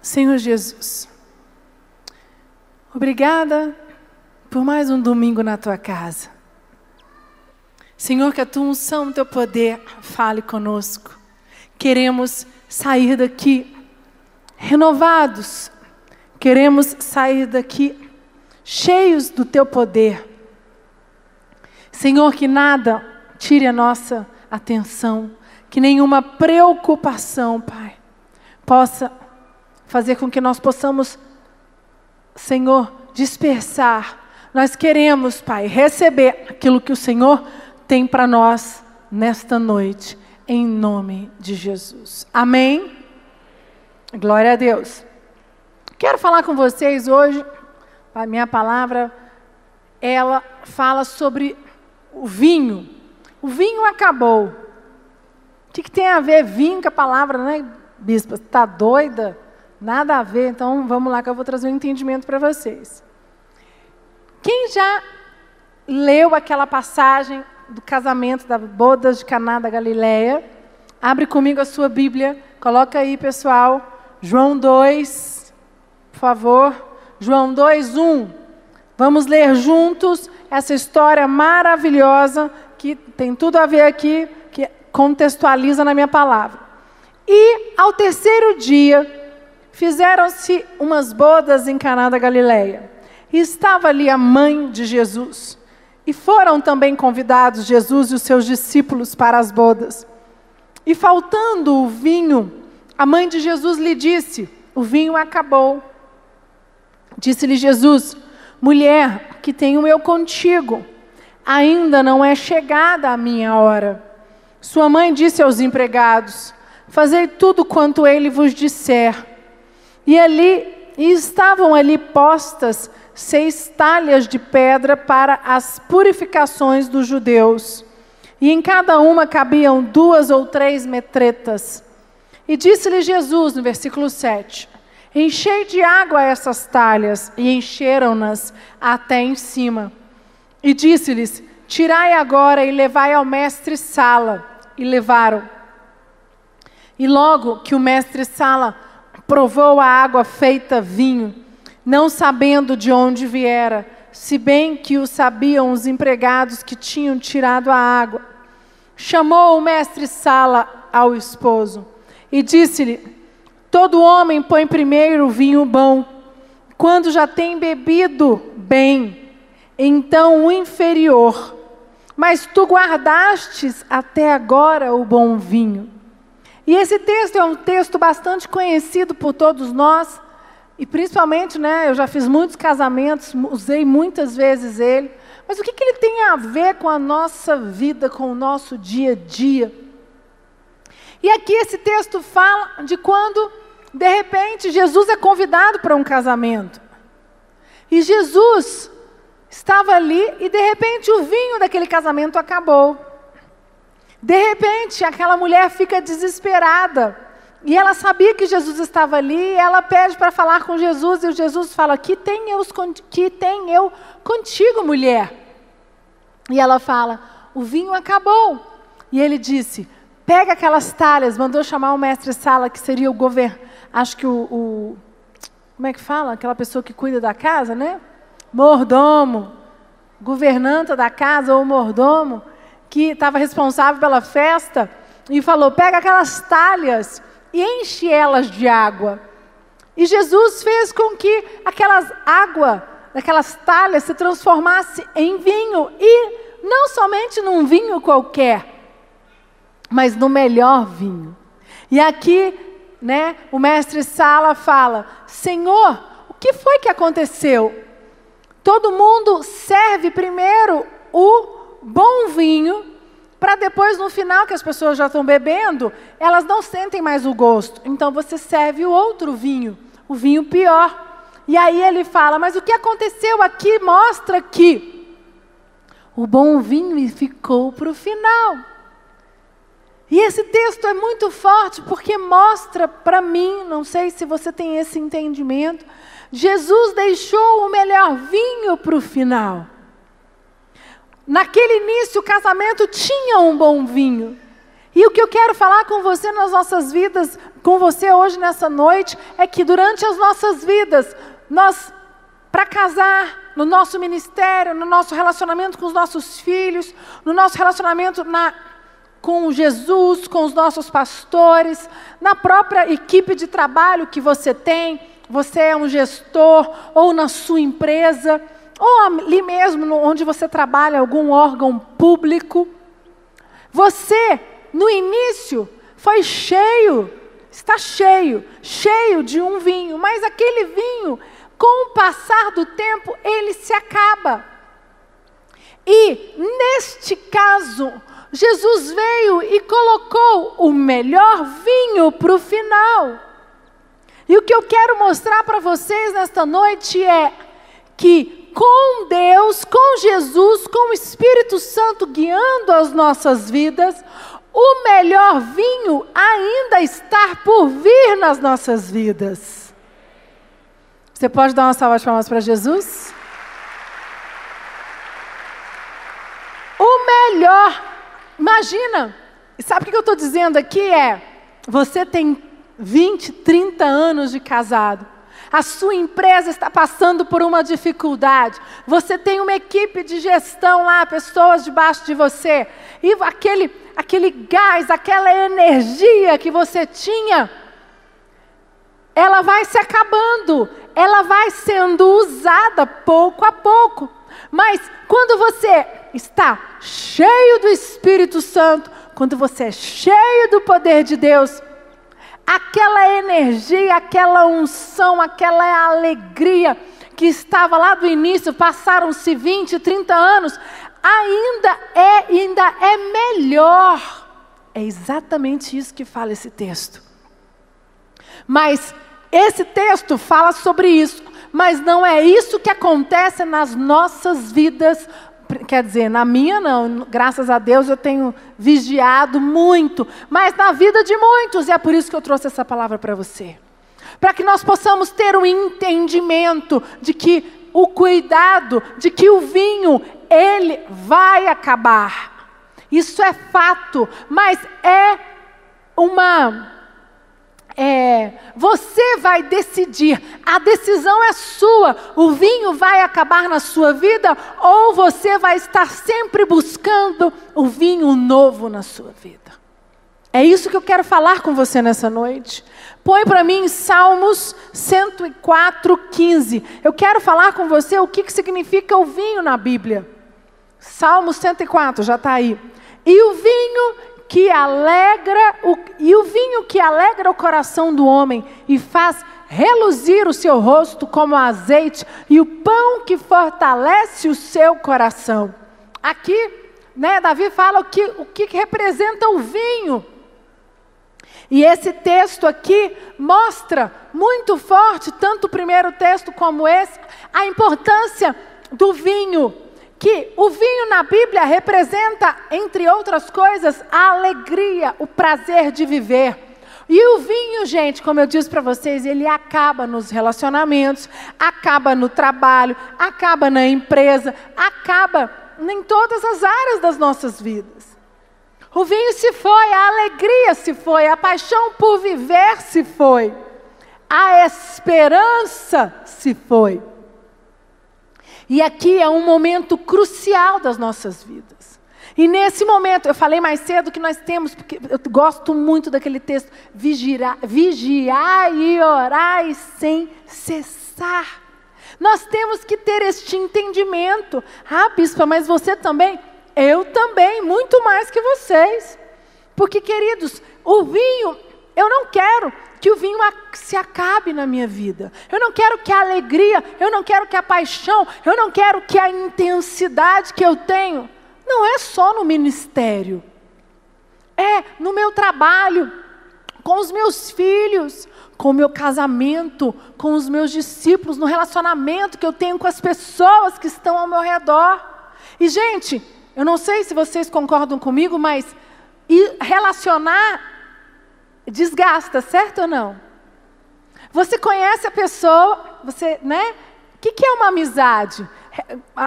Senhor Jesus, obrigada por mais um domingo na tua casa. Senhor, que a tua unção, o teu poder fale conosco. Queremos sair daqui renovados, queremos sair daqui cheios do teu poder. Senhor, que nada tire a nossa atenção, que nenhuma preocupação, Pai, possa fazer com que nós possamos, Senhor, dispersar. Nós queremos, Pai, receber aquilo que o Senhor tem para nós nesta noite, em nome de Jesus. Amém? Glória a Deus. Quero falar com vocês hoje, a minha palavra, ela fala sobre o vinho. O vinho acabou. O que, que tem a ver vinho com a palavra, né, bispa? Está doida? Nada a ver. Então vamos lá que eu vou trazer um entendimento para vocês. Quem já leu aquela passagem do casamento da bodas de Caná da Galileia? Abre comigo a sua Bíblia. Coloca aí, pessoal. João 2, por favor. João 2, 1. Vamos ler juntos essa história maravilhosa que tem tudo a ver aqui, que contextualiza na minha palavra. E ao terceiro dia, fizeram-se umas bodas em Caná da Galileia. E estava ali a mãe de Jesus. E foram também convidados Jesus e os seus discípulos para as bodas. E faltando o vinho, a mãe de Jesus lhe disse: O vinho acabou. Disse-lhe Jesus: Mulher, que tenho eu contigo, ainda não é chegada a minha hora. Sua mãe disse aos empregados: Fazei tudo quanto ele vos disser. E ali e estavam ali postas seis talhas de pedra para as purificações dos judeus. E em cada uma cabiam duas ou três metretas. E disse-lhe Jesus, no versículo 7, Enchei de água essas talhas, e encheram-nas até em cima. E disse-lhes, Tirai agora e levai ao mestre Sala. E levaram. E logo que o mestre Sala provou a água feita vinho, não sabendo de onde viera, se bem que o sabiam os empregados que tinham tirado a água, chamou o mestre Sala ao esposo e disse-lhe: Todo homem põe primeiro o vinho bom, quando já tem bebido bem, então o inferior. Mas tu guardastes até agora o bom vinho. E esse texto é um texto bastante conhecido por todos nós, e principalmente, né, eu já fiz muitos casamentos, usei muitas vezes ele. Mas o que, que ele tem a ver com a nossa vida, com o nosso dia a dia? E aqui esse texto fala de quando, de repente, Jesus é convidado para um casamento. E Jesus estava ali e, de repente, o vinho daquele casamento acabou. De repente, aquela mulher fica desesperada. E ela sabia que Jesus estava ali, e ela pede para falar com Jesus, e o Jesus fala: Que tem eu, que tem eu contigo, mulher? E ela fala: O vinho acabou. E ele disse: Pega aquelas talhas, mandou chamar o mestre Sala, que seria o governo, acho que o, o, como é que fala? Aquela pessoa que cuida da casa, né? Mordomo, governanta da casa ou mordomo, que estava responsável pela festa, e falou: pega aquelas talhas e enche elas de água. E Jesus fez com que aquelas água, aquelas talhas se transformasse em vinho, e não somente num vinho qualquer, mas no melhor vinho. E aqui, né, o mestre Sala fala: Senhor, o que foi que aconteceu? Todo mundo serve primeiro o bom vinho, para depois, no final, que as pessoas já estão bebendo, elas não sentem mais o gosto. Então você serve o outro vinho, o vinho pior. E aí ele fala: Mas o que aconteceu aqui mostra que o bom vinho ficou para o final. E esse texto é muito forte porque mostra para mim, não sei se você tem esse entendimento, Jesus deixou o melhor vinho para o final. Naquele início, o casamento tinha um bom vinho. E o que eu quero falar com você nas nossas vidas, com você hoje nessa noite, é que durante as nossas vidas, nós, para casar, no nosso ministério, no nosso relacionamento com os nossos filhos, no nosso relacionamento na, com Jesus, com os nossos pastores, na própria equipe de trabalho que você tem, você é um gestor, ou na sua empresa, ou ali mesmo onde você trabalha, algum órgão público. Você no início foi cheio, está cheio, cheio de um vinho, mas aquele vinho, com o passar do tempo, ele se acaba. E neste caso, Jesus veio e colocou o melhor vinho para o final. E o que eu quero mostrar para vocês nesta noite é que com Deus, com Jesus, com o Espírito Santo guiando as nossas vidas, o melhor vinho ainda está por vir nas nossas vidas. Você pode dar uma salva de palmas para Jesus? O melhor, imagina, sabe o que eu estou dizendo aqui? É, você tem 20, 30 anos de casado a sua empresa está passando por uma dificuldade, você tem uma equipe de gestão lá, pessoas debaixo de você, e aquele, aquele gás, aquela energia que você tinha, ela vai se acabando, ela vai sendo usada pouco a pouco. Mas quando você está cheio do Espírito Santo, quando você é cheio do poder de Deus, aquela energia, aquela unção, aquela alegria que estava lá do início, passaram-se 20, 30 anos, ainda é, ainda é melhor. É exatamente isso que fala esse texto. Mas esse texto fala sobre isso, mas não é isso que acontece nas nossas vidas quer dizer, na minha não, graças a Deus eu tenho vigiado muito, mas na vida de muitos, e é por isso que eu trouxe essa palavra para você. Para que nós possamos ter o um entendimento de que o cuidado, de que o vinho, ele vai acabar. Isso é fato, mas é uma é, você vai decidir, a decisão é sua. O vinho vai acabar na sua vida ou você vai estar sempre buscando o vinho novo na sua vida. É isso que eu quero falar com você nessa noite. Põe para mim Salmos 104, 15. Eu quero falar com você o que, que significa o vinho na Bíblia. Salmos 104, já está aí. E o vinho que alegra o, e o vinho que alegra o coração do homem e faz reluzir o seu rosto como azeite e o pão que fortalece o seu coração. Aqui, né, Davi fala o que, o que representa o vinho. E esse texto aqui mostra muito forte, tanto o primeiro texto como esse, a importância do vinho que o vinho na Bíblia representa, entre outras coisas, a alegria, o prazer de viver. E o vinho, gente, como eu disse para vocês, ele acaba nos relacionamentos, acaba no trabalho, acaba na empresa, acaba em todas as áreas das nossas vidas. O vinho se foi, a alegria se foi, a paixão por viver se foi, a esperança se foi. E aqui é um momento crucial das nossas vidas. E nesse momento, eu falei mais cedo que nós temos, porque eu gosto muito daquele texto, vigiar, vigiar e orar sem cessar. Nós temos que ter este entendimento. Ah, bispa, mas você também? Eu também, muito mais que vocês. Porque, queridos, o vinho, eu não quero que o vinho se acabe na minha vida. Eu não quero que a alegria, eu não quero que a paixão, eu não quero que a intensidade que eu tenho, não é só no ministério, é no meu trabalho, com os meus filhos, com o meu casamento, com os meus discípulos, no relacionamento que eu tenho com as pessoas que estão ao meu redor. E, gente, eu não sei se vocês concordam comigo, mas relacionar desgasta, certo ou não? Você conhece a pessoa, você, né? O que, que é uma amizade?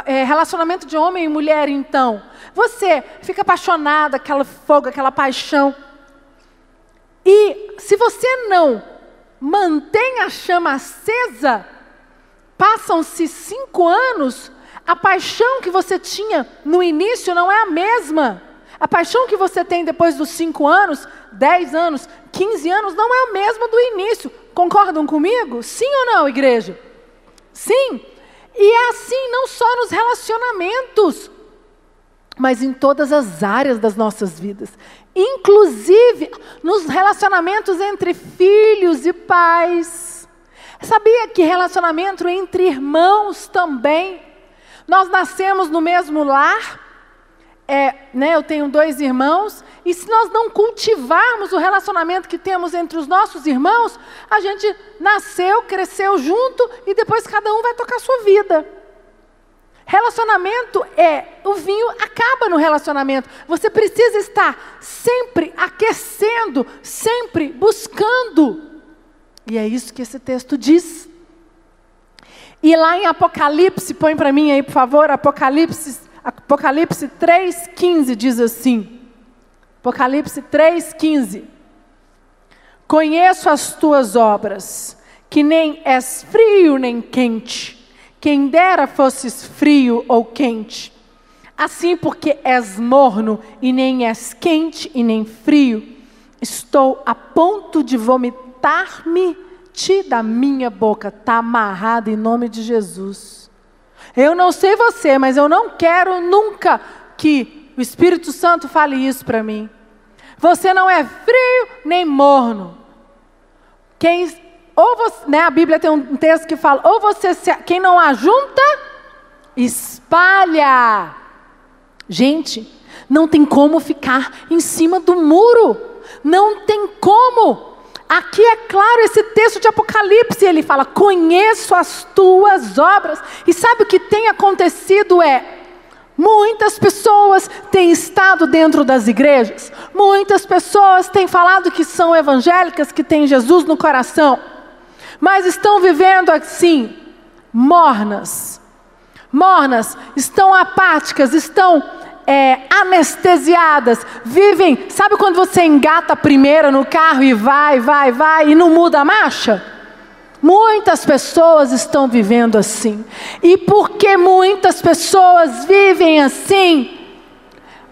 é, relacionamento de homem e mulher, então. Você fica apaixonada, aquela fogo, aquela paixão. E se você não mantém a chama acesa, passam-se cinco anos, a paixão que você tinha no início não é a mesma. A paixão que você tem depois dos cinco anos, dez anos, quinze anos, não é a mesma do início. Concordam comigo? Sim ou não, igreja? Sim. E é assim não só nos relacionamentos, mas em todas as áreas das nossas vidas. Inclusive nos relacionamentos entre filhos e pais. Sabia que relacionamento entre irmãos também? Nós nascemos no mesmo lar, é, né, eu tenho dois irmãos, e se nós não cultivarmos o relacionamento que temos entre os nossos irmãos, a gente nasceu, cresceu junto e depois cada um vai tocar a sua vida. Relacionamento é, o vinho acaba no relacionamento. Você precisa estar sempre aquecendo, sempre buscando. E é isso que esse texto diz. E lá em Apocalipse, põe para mim aí, por favor, Apocalipse Apocalipse 3,15 diz assim: Apocalipse 3,15: Conheço as tuas obras, que nem és frio nem quente, quem dera fosses frio ou quente. Assim, porque és morno e nem és quente e nem frio, estou a ponto de vomitar-me ti da minha boca. Está amarrado em nome de Jesus. Eu não sei você, mas eu não quero nunca que o Espírito Santo fale isso para mim. Você não é frio nem morno. Quem, ou você, né, a Bíblia tem um texto que fala: ou você, se, quem não ajunta, espalha. Gente, não tem como ficar em cima do muro. Não tem como. Aqui é claro esse texto de Apocalipse, ele fala: "Conheço as tuas obras". E sabe o que tem acontecido é muitas pessoas têm estado dentro das igrejas, muitas pessoas têm falado que são evangélicas, que têm Jesus no coração, mas estão vivendo assim, mornas. Mornas, estão apáticas, estão é, anestesiadas, vivem. Sabe quando você engata a primeira no carro e vai, vai, vai e não muda a marcha? Muitas pessoas estão vivendo assim. E porque muitas pessoas vivem assim,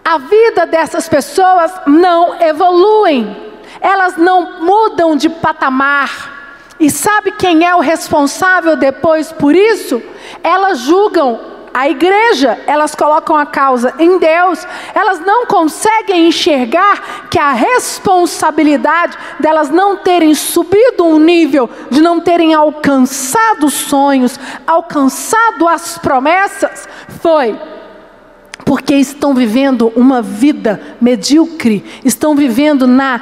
a vida dessas pessoas não evoluem, elas não mudam de patamar. E sabe quem é o responsável depois por isso? Elas julgam a igreja, elas colocam a causa em Deus, elas não conseguem enxergar que a responsabilidade delas não terem subido um nível, de não terem alcançado os sonhos, alcançado as promessas, foi porque estão vivendo uma vida medíocre, estão vivendo na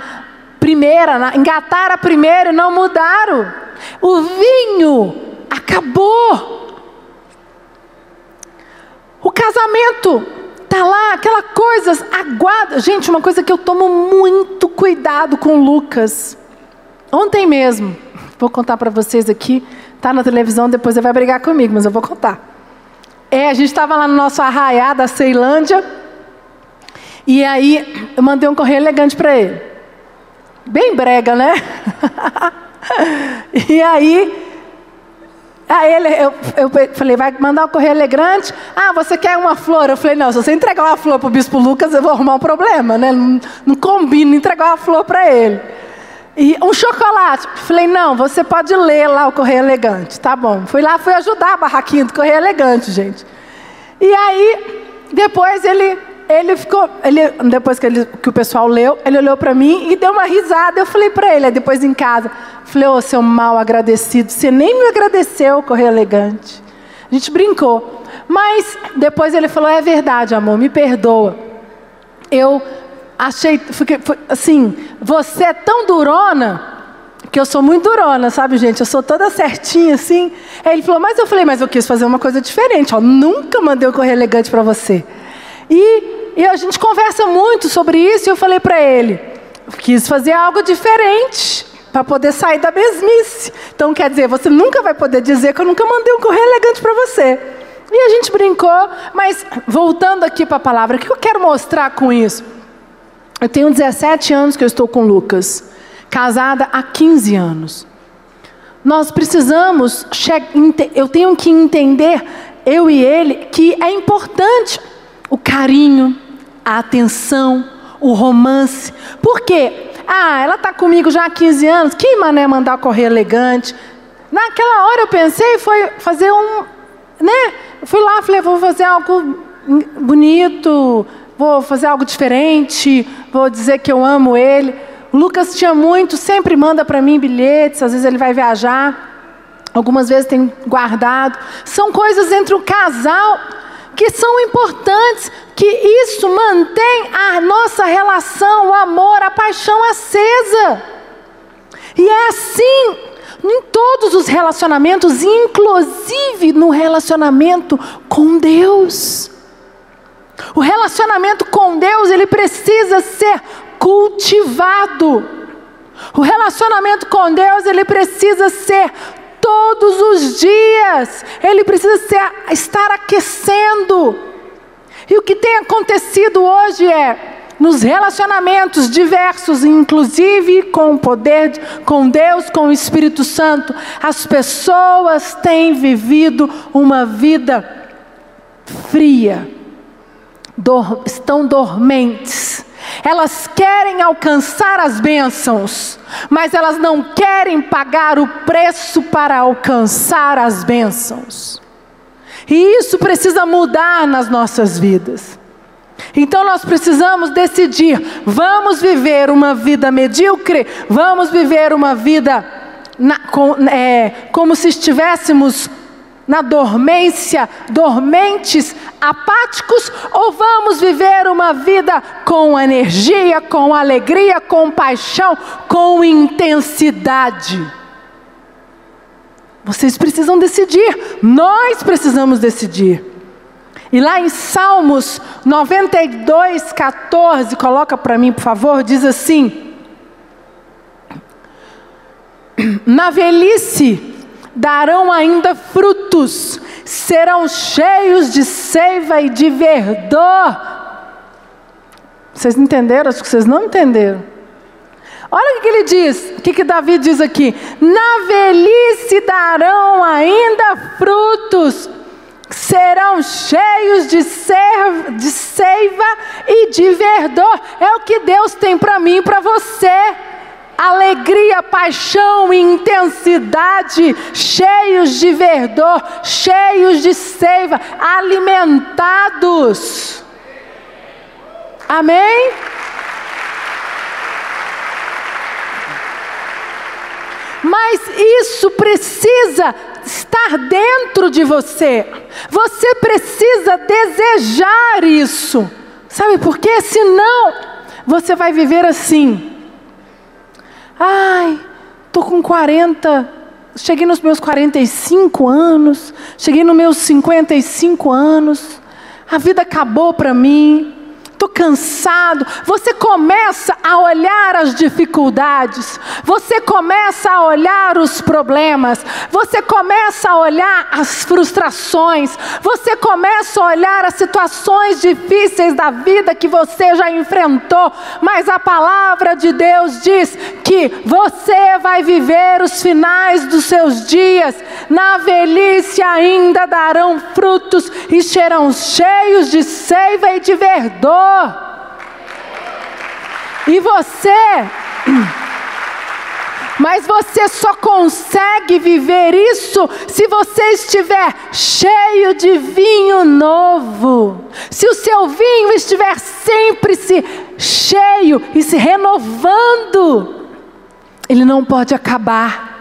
primeira, na, engataram a primeira e não mudaram. O vinho acabou. O casamento tá lá, aquela coisa, aguarda. Gente, uma coisa que eu tomo muito cuidado com o Lucas. Ontem mesmo, vou contar para vocês aqui, tá na televisão, depois ele vai brigar comigo, mas eu vou contar. É, a gente estava lá no nosso arraiá da Ceilândia, e aí eu mandei um correio elegante para ele. Bem brega, né? e aí Aí ele, eu, eu falei, vai mandar o correio elegante? Ah, você quer uma flor? Eu falei, não, se você entregar uma flor para o bispo Lucas, eu vou arrumar um problema, né? Não, não combina entregar uma flor para ele. E um chocolate. Falei, não, você pode ler lá o correio elegante. Tá bom. Fui lá, fui ajudar a barraquinha do correio elegante, gente. E aí, depois ele ele ficou, ele, depois que, ele, que o pessoal leu, ele olhou para mim e deu uma risada. Eu falei para ele, depois em casa, falei, ô oh, seu mal agradecido, você nem me agradeceu, correr elegante. A gente brincou. Mas depois ele falou, é verdade, amor, me perdoa. Eu achei, fiquei, assim, você é tão durona, que eu sou muito durona, sabe, gente? Eu sou toda certinha, assim. Aí ele falou, mas eu falei, mas eu quis fazer uma coisa diferente, ó. Nunca mandei um correr elegante para você. E, e a gente conversa muito sobre isso e eu falei para ele, quis fazer algo diferente para poder sair da mesmice. Então quer dizer, você nunca vai poder dizer que eu nunca mandei um correio elegante para você. E a gente brincou, mas voltando aqui para a palavra, o que eu quero mostrar com isso? Eu tenho 17 anos que eu estou com Lucas, casada há 15 anos. Nós precisamos, eu tenho que entender, eu e ele, que é importante o carinho, a atenção, o romance. Por quê? Ah, ela está comigo já há 15 anos, que mané mandar correr elegante. Naquela hora eu pensei, foi fazer um, né? Fui lá, falei, vou fazer algo bonito, vou fazer algo diferente, vou dizer que eu amo ele. O Lucas tinha muito, sempre manda para mim bilhetes, às vezes ele vai viajar, algumas vezes tem guardado. São coisas entre o casal que são importantes, que isso mantém a nossa relação, o amor, a paixão acesa. E é assim em todos os relacionamentos, inclusive no relacionamento com Deus. O relacionamento com Deus, ele precisa ser cultivado. O relacionamento com Deus, ele precisa ser todos os dias. Ele precisa ser, estar aquecendo. E o que tem acontecido hoje é nos relacionamentos diversos, inclusive com o poder, com Deus, com o Espírito Santo, as pessoas têm vivido uma vida fria, dor, estão dormentes. Elas querem alcançar as bênçãos, mas elas não querem pagar o preço para alcançar as bênçãos. E isso precisa mudar nas nossas vidas. Então nós precisamos decidir: vamos viver uma vida medíocre, vamos viver uma vida na, com, é, como se estivéssemos na dormência, dormentes, apáticos, ou vamos viver uma vida com energia, com alegria, com paixão, com intensidade? Vocês precisam decidir, nós precisamos decidir. E lá em Salmos 92, 14, coloca para mim, por favor, diz assim: Na velhice darão ainda frutos, serão cheios de seiva e de verdor. Vocês entenderam? Acho que vocês não entenderam. Olha o que ele diz, o que, que Davi diz aqui: Na velhice darão ainda frutos, serão cheios de, de seiva e de verdor. É o que Deus tem para mim e para você. Alegria, paixão intensidade, cheios de verdor, cheios de seiva, alimentados. Amém? Mas isso precisa estar dentro de você. Você precisa desejar isso. Sabe por quê? Senão você vai viver assim. Ai, tô com 40, cheguei nos meus 45 anos, cheguei nos meus 55 anos. A vida acabou para mim estou cansado. Você começa a olhar as dificuldades, você começa a olhar os problemas, você começa a olhar as frustrações, você começa a olhar as situações difíceis da vida que você já enfrentou, mas a palavra de Deus diz que você vai viver os finais dos seus dias, na velhice ainda darão frutos e serão cheios de seiva e de verdor. E você, mas você só consegue viver isso se você estiver cheio de vinho novo. Se o seu vinho estiver sempre se cheio e se renovando, ele não pode acabar.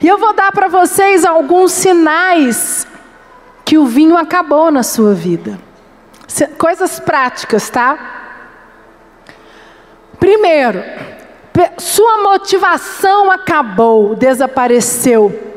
E eu vou dar para vocês alguns sinais que o vinho acabou na sua vida. Coisas práticas, tá? Primeiro, sua motivação acabou, desapareceu.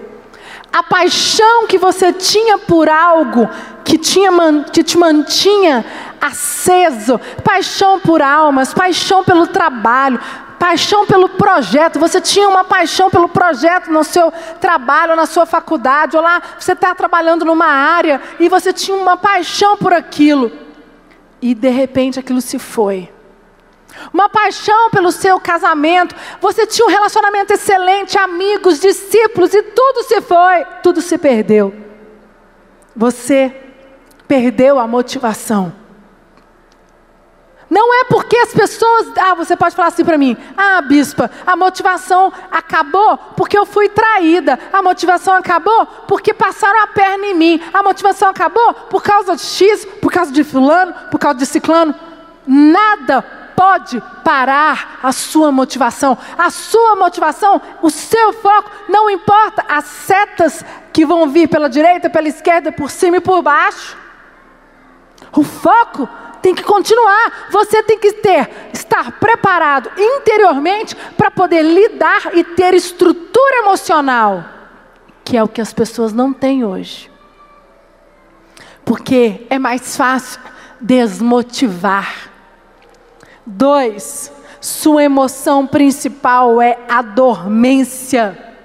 A paixão que você tinha por algo que, tinha, que te mantinha aceso, paixão por almas, paixão pelo trabalho, paixão pelo projeto, você tinha uma paixão pelo projeto no seu trabalho, na sua faculdade, ou lá você está trabalhando numa área e você tinha uma paixão por aquilo, e de repente aquilo se foi. Uma paixão pelo seu casamento, você tinha um relacionamento excelente, amigos, discípulos, e tudo se foi, tudo se perdeu. Você perdeu a motivação. Não é porque as pessoas. Ah, você pode falar assim para mim: ah, bispa, a motivação acabou porque eu fui traída. A motivação acabou porque passaram a perna em mim. A motivação acabou por causa de X, por causa de Fulano, por causa de Ciclano. Nada pode parar a sua motivação. A sua motivação, o seu foco, não importa as setas que vão vir pela direita, pela esquerda, por cima e por baixo. O foco tem que continuar. Você tem que ter, estar preparado interiormente para poder lidar e ter estrutura emocional, que é o que as pessoas não têm hoje. Porque é mais fácil desmotivar. Dois, sua emoção principal é a dormência.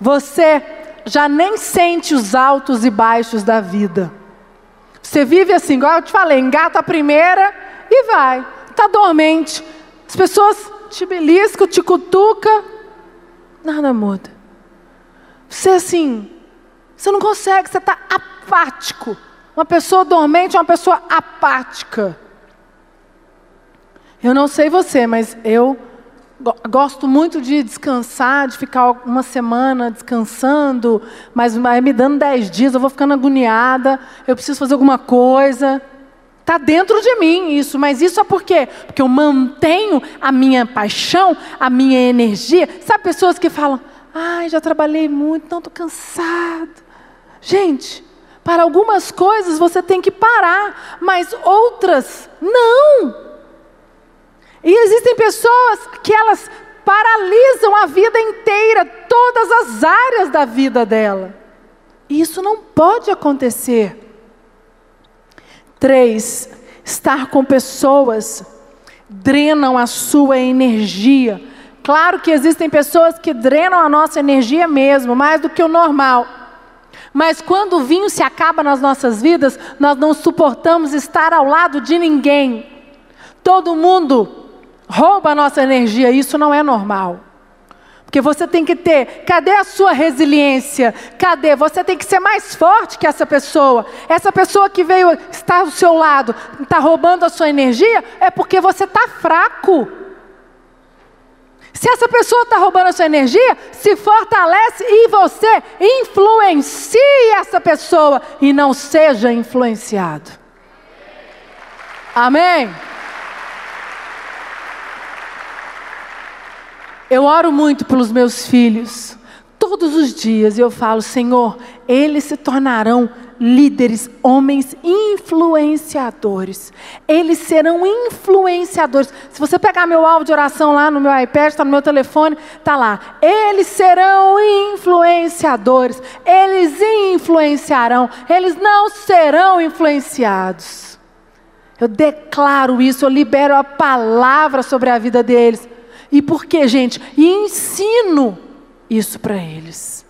Você já nem sente os altos e baixos da vida. Você vive assim, igual eu te falei, engata a primeira e vai. Está dormente. As pessoas te beliscam, te cutucam, nada muda. Você assim, você não consegue, você está apático. Uma pessoa dormente é uma pessoa apática. Eu não sei você, mas eu Gosto muito de descansar, de ficar uma semana descansando, mas me dando dez dias, eu vou ficando agoniada, eu preciso fazer alguma coisa. Está dentro de mim isso, mas isso é por quê? Porque eu mantenho a minha paixão, a minha energia. Sabe pessoas que falam, ai, já trabalhei muito, não estou cansado. Gente, para algumas coisas você tem que parar, mas outras não. E existem pessoas que elas paralisam a vida inteira, todas as áreas da vida dela. E isso não pode acontecer. Três, estar com pessoas drenam a sua energia. Claro que existem pessoas que drenam a nossa energia mesmo, mais do que o normal. Mas quando o vinho se acaba nas nossas vidas, nós não suportamos estar ao lado de ninguém. Todo mundo rouba a nossa energia, isso não é normal. Porque você tem que ter, cadê a sua resiliência? Cadê? Você tem que ser mais forte que essa pessoa. Essa pessoa que veio estar do seu lado, está roubando a sua energia, é porque você está fraco. Se essa pessoa está roubando a sua energia, se fortalece e você influencie essa pessoa e não seja influenciado. Amém? Eu oro muito pelos meus filhos. Todos os dias eu falo, Senhor, eles se tornarão líderes, homens influenciadores. Eles serão influenciadores. Se você pegar meu áudio de oração lá no meu iPad, está no meu telefone, está lá. Eles serão influenciadores. Eles influenciarão. Eles não serão influenciados. Eu declaro isso, eu libero a palavra sobre a vida deles. E por quê, gente? E ensino isso para eles.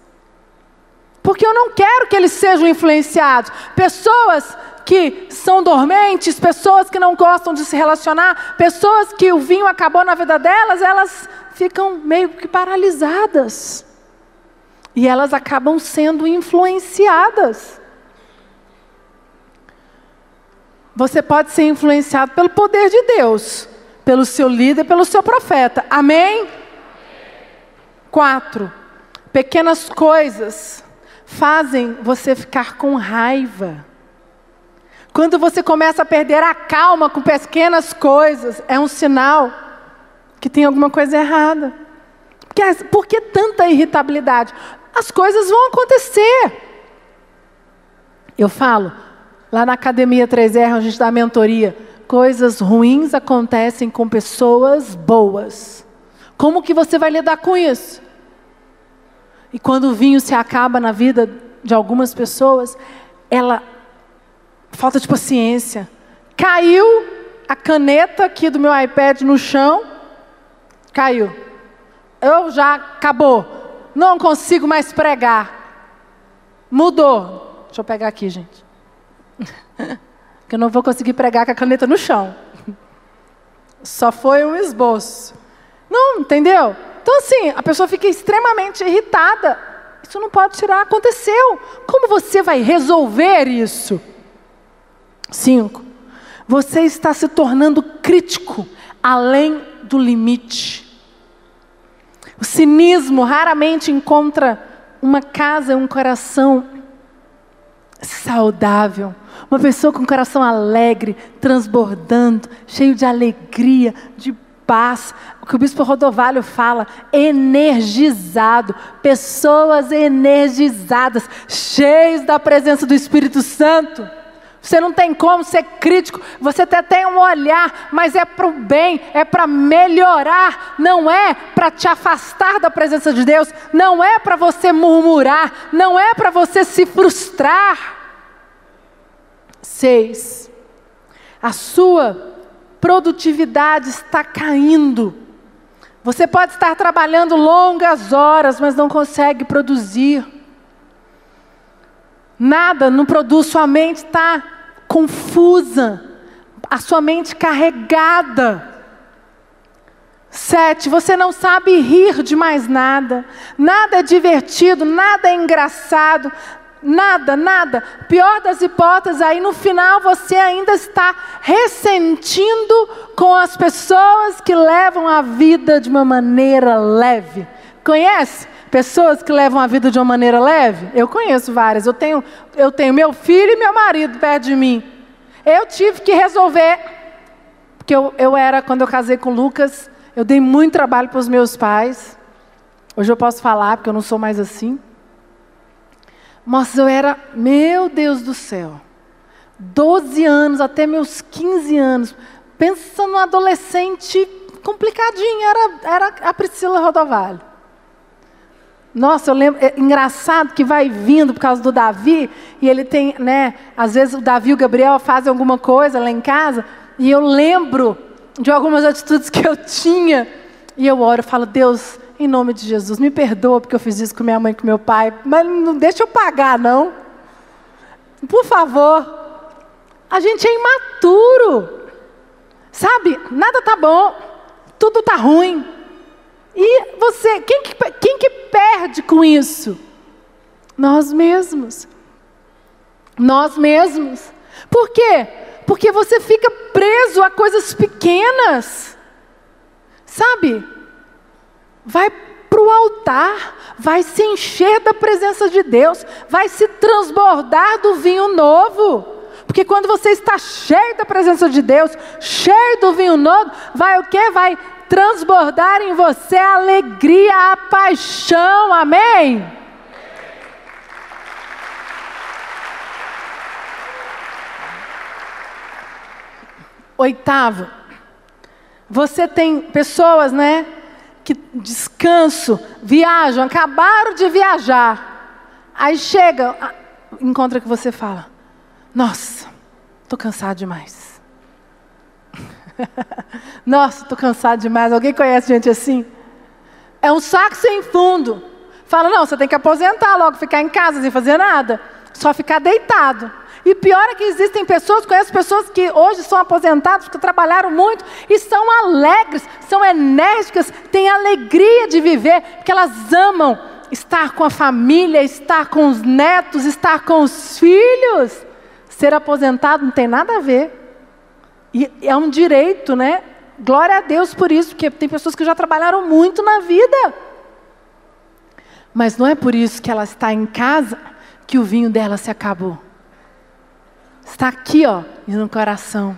Porque eu não quero que eles sejam influenciados. Pessoas que são dormentes, pessoas que não gostam de se relacionar, pessoas que o vinho acabou na vida delas, elas ficam meio que paralisadas. E elas acabam sendo influenciadas. Você pode ser influenciado pelo poder de Deus, pelo seu líder, pelo seu profeta. Amém? Quatro, pequenas coisas fazem você ficar com raiva. Quando você começa a perder a calma com pequenas coisas, é um sinal que tem alguma coisa errada. Porque, por que tanta irritabilidade? As coisas vão acontecer. Eu falo, lá na Academia 3R, a gente dá mentoria coisas ruins acontecem com pessoas boas. Como que você vai lidar com isso? E quando o vinho se acaba na vida de algumas pessoas, ela falta de paciência. Caiu a caneta aqui do meu iPad no chão. Caiu. Eu já acabou. Não consigo mais pregar. Mudou. Deixa eu pegar aqui, gente. que eu não vou conseguir pregar com a caneta no chão. Só foi um esboço. Não, entendeu? Então, assim, a pessoa fica extremamente irritada. Isso não pode tirar, aconteceu. Como você vai resolver isso? Cinco, você está se tornando crítico além do limite. O cinismo raramente encontra uma casa, um coração saudável. Uma pessoa com um coração alegre, transbordando, cheio de alegria, de paz. O que o bispo Rodovalho fala, energizado. Pessoas energizadas, cheios da presença do Espírito Santo. Você não tem como ser crítico, você até tem um olhar, mas é para o bem, é para melhorar, não é para te afastar da presença de Deus, não é para você murmurar, não é para você se frustrar. Seis, a sua produtividade está caindo. Você pode estar trabalhando longas horas, mas não consegue produzir. Nada não produz, sua mente está confusa, a sua mente carregada. Sete, você não sabe rir de mais nada, nada é divertido, nada é engraçado, nada, nada. Pior das hipóteses, aí no final você ainda está ressentindo com as pessoas que levam a vida de uma maneira leve. Conhece? Pessoas que levam a vida de uma maneira leve? Eu conheço várias. Eu tenho, eu tenho meu filho e meu marido perto de mim. Eu tive que resolver, porque eu, eu era, quando eu casei com o Lucas, eu dei muito trabalho para os meus pais. Hoje eu posso falar, porque eu não sou mais assim. Mas eu era, meu Deus do céu, 12 anos até meus 15 anos. Pensa num adolescente complicadinho, era, era a Priscila Rodovalho. Nossa, eu lembro, é engraçado que vai vindo por causa do Davi, e ele tem, né, às vezes o Davi e o Gabriel fazem alguma coisa lá em casa, e eu lembro de algumas atitudes que eu tinha, e eu oro, eu falo, Deus, em nome de Jesus, me perdoa porque eu fiz isso com minha mãe e com meu pai, mas não deixa eu pagar, não. Por favor. A gente é imaturo. Sabe, nada tá bom, tudo tá ruim. E você, quem que, quem que perde com isso? Nós mesmos. Nós mesmos. Por quê? Porque você fica preso a coisas pequenas. Sabe? Vai para o altar, vai se encher da presença de Deus, vai se transbordar do vinho novo. Porque quando você está cheio da presença de Deus, cheio do vinho novo, vai o que? Vai transbordar em você a alegria, a paixão, amém? Oitavo, você tem pessoas, né, que descanso, viajam, acabaram de viajar, aí chega, encontra que você fala, nossa, estou cansado demais. Nossa, estou cansado demais. Alguém conhece gente assim? É um saco sem fundo. Fala, não, você tem que aposentar logo, ficar em casa sem fazer nada. Só ficar deitado. E pior é que existem pessoas, conheço pessoas que hoje são aposentadas porque trabalharam muito e são alegres, são enérgicas, têm alegria de viver, porque elas amam estar com a família, estar com os netos, estar com os filhos. Ser aposentado não tem nada a ver. E é um direito, né? Glória a Deus por isso, porque tem pessoas que já trabalharam muito na vida. Mas não é por isso que ela está em casa que o vinho dela se acabou. Está aqui, ó, no coração.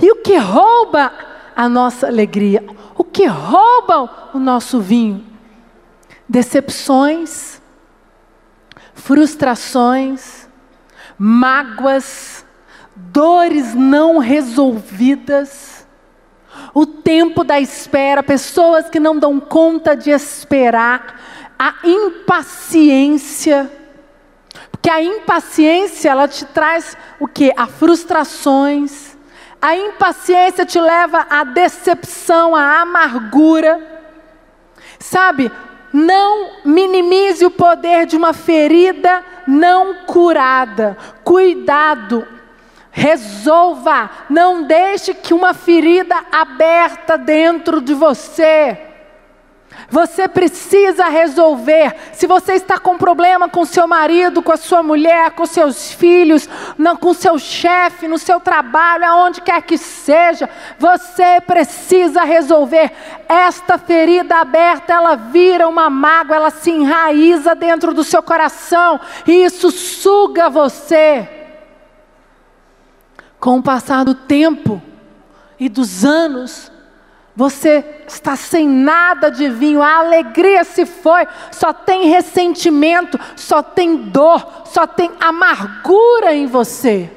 E o que rouba a nossa alegria? O que roubam o nosso vinho? Decepções, frustrações, mágoas, dores não resolvidas, o tempo da espera, pessoas que não dão conta de esperar, a impaciência. Porque a impaciência, ela te traz o que? A frustrações, A impaciência te leva à decepção, à amargura. Sabe, não minimize o poder de uma ferida não curada. Cuidado, resolva, não deixe que uma ferida aberta dentro de você você precisa resolver. Se você está com problema com seu marido, com a sua mulher, com seus filhos, não, com seu chefe, no seu trabalho, aonde quer que seja, você precisa resolver. Esta ferida aberta, ela vira uma mágoa, ela se enraiza dentro do seu coração e isso suga você. Com o passar do tempo e dos anos, você está sem nada de vinho, a alegria se foi, só tem ressentimento, só tem dor, só tem amargura em você.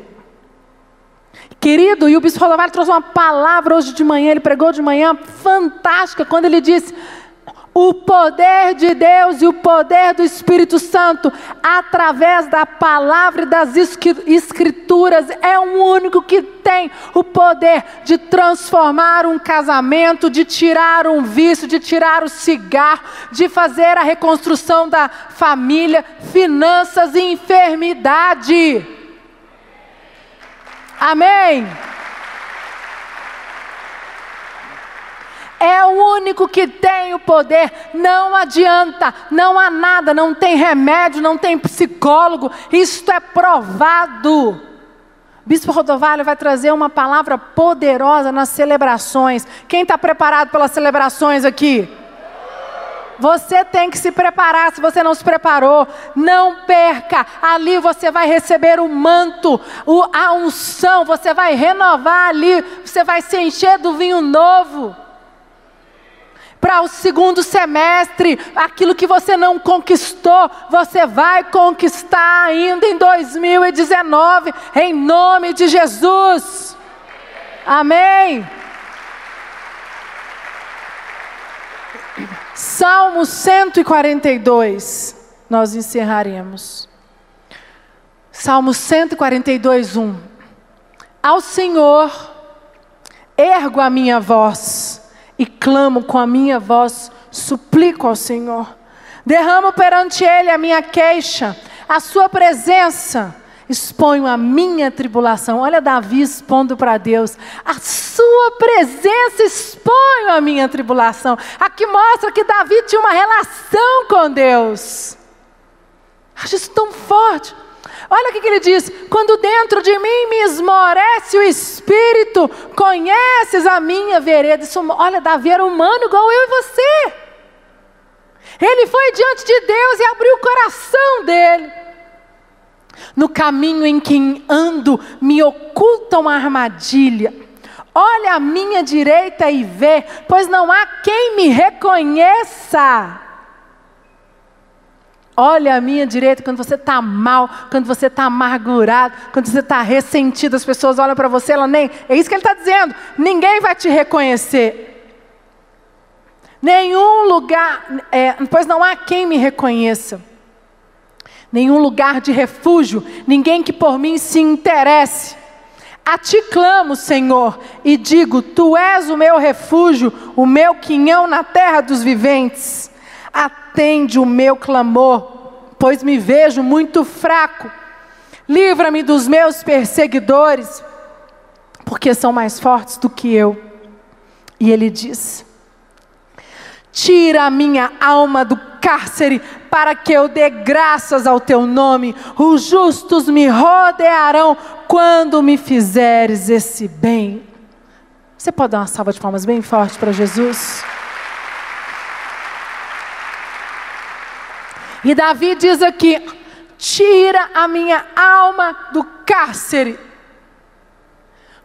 Querido, e o Bispo Rodovalho trouxe uma palavra hoje de manhã, ele pregou de manhã, fantástica, quando ele disse: o poder de Deus e o poder do Espírito Santo, através da palavra e das escrituras, é o único que tem o poder de transformar um casamento, de tirar um vício, de tirar o cigarro, de fazer a reconstrução da família, finanças e enfermidade. Amém. É o único que tem o poder. Não adianta, não há nada, não tem remédio, não tem psicólogo, isto é provado. Bispo Rodovalho vai trazer uma palavra poderosa nas celebrações. Quem está preparado pelas celebrações aqui? Você tem que se preparar se você não se preparou. Não perca. Ali você vai receber o manto, a unção. Você vai renovar ali. Você vai se encher do vinho novo para o segundo semestre, aquilo que você não conquistou, você vai conquistar ainda em 2019, em nome de Jesus. Amém. Salmo 142, nós encerraremos. Salmo 142, 1. Ao Senhor ergo a minha voz e clamo com a minha voz, suplico ao Senhor. Derramo perante Ele a minha queixa, a Sua presença, exponho a minha tribulação. Olha Davi expondo para Deus, a Sua presença exponho a minha tribulação. Aqui mostra que Davi tinha uma relação com Deus. Acho isso tão forte. Olha o que ele diz: quando dentro de mim me esmorece o espírito, conheces a minha vereda. Isso, olha, Davi era humano igual eu e você. Ele foi diante de Deus e abriu o coração dele. No caminho em que ando, me oculta uma armadilha. Olha à minha direita e vê, pois não há quem me reconheça. Olha a minha direita quando você está mal, quando você está amargurado, quando você está ressentido, as pessoas olham para você, ela nem. É isso que ele está dizendo. Ninguém vai te reconhecer. Nenhum lugar, é, pois não há quem me reconheça. Nenhum lugar de refúgio, ninguém que por mim se interesse. A ti clamo, Senhor, e digo: Tu és o meu refúgio, o meu quinhão na terra dos viventes atende o meu clamor, pois me vejo muito fraco. Livra-me dos meus perseguidores, porque são mais fortes do que eu. E ele diz: Tira a minha alma do cárcere, para que eu dê graças ao teu nome. Os justos me rodearão quando me fizeres esse bem. Você pode dar uma salva de palmas bem forte para Jesus? E Davi diz aqui: tira a minha alma do cárcere.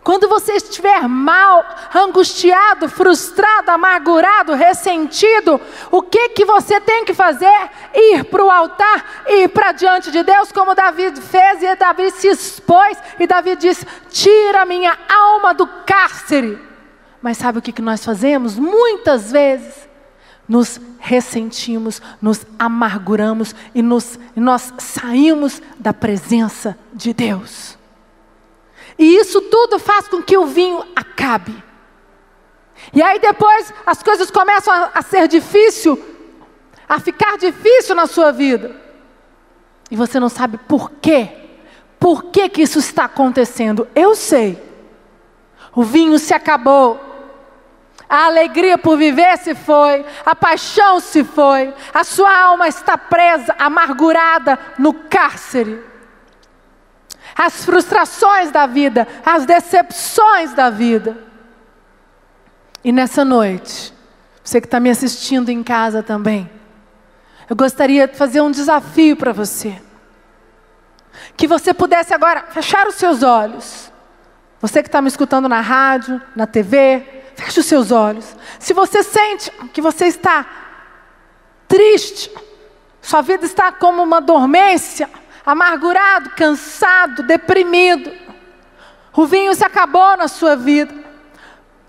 Quando você estiver mal, angustiado, frustrado, amargurado, ressentido, o que que você tem que fazer? Ir para o altar, ir para diante de Deus, como Davi fez, e Davi se expôs, e Davi disse: Tira a minha alma do cárcere. Mas sabe o que, que nós fazemos? Muitas vezes, nos ressentimos, nos amarguramos e, nos, nós saímos da presença de Deus. E isso tudo faz com que o vinho acabe. E aí depois as coisas começam a, a ser difícil, a ficar difícil na sua vida. E você não sabe por quê. Por que, que isso está acontecendo? Eu sei. O vinho se acabou. A alegria por viver se foi, a paixão se foi, a sua alma está presa, amargurada no cárcere. As frustrações da vida, as decepções da vida. E nessa noite, você que está me assistindo em casa também, eu gostaria de fazer um desafio para você. Que você pudesse agora fechar os seus olhos. Você que está me escutando na rádio, na TV, feche os seus olhos. Se você sente que você está triste, sua vida está como uma dormência, amargurado, cansado, deprimido, o vinho se acabou na sua vida.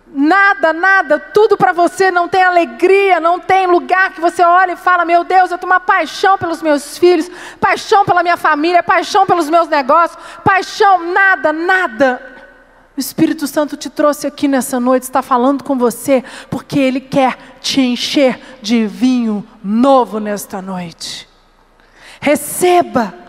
Nada, nada, tudo para você não tem alegria, não tem lugar que você olha e fala: Meu Deus, eu tenho uma paixão pelos meus filhos, paixão pela minha família, paixão pelos meus negócios, paixão, nada, nada. O Espírito Santo te trouxe aqui nessa noite, está falando com você, porque Ele quer te encher de vinho novo nesta noite. Receba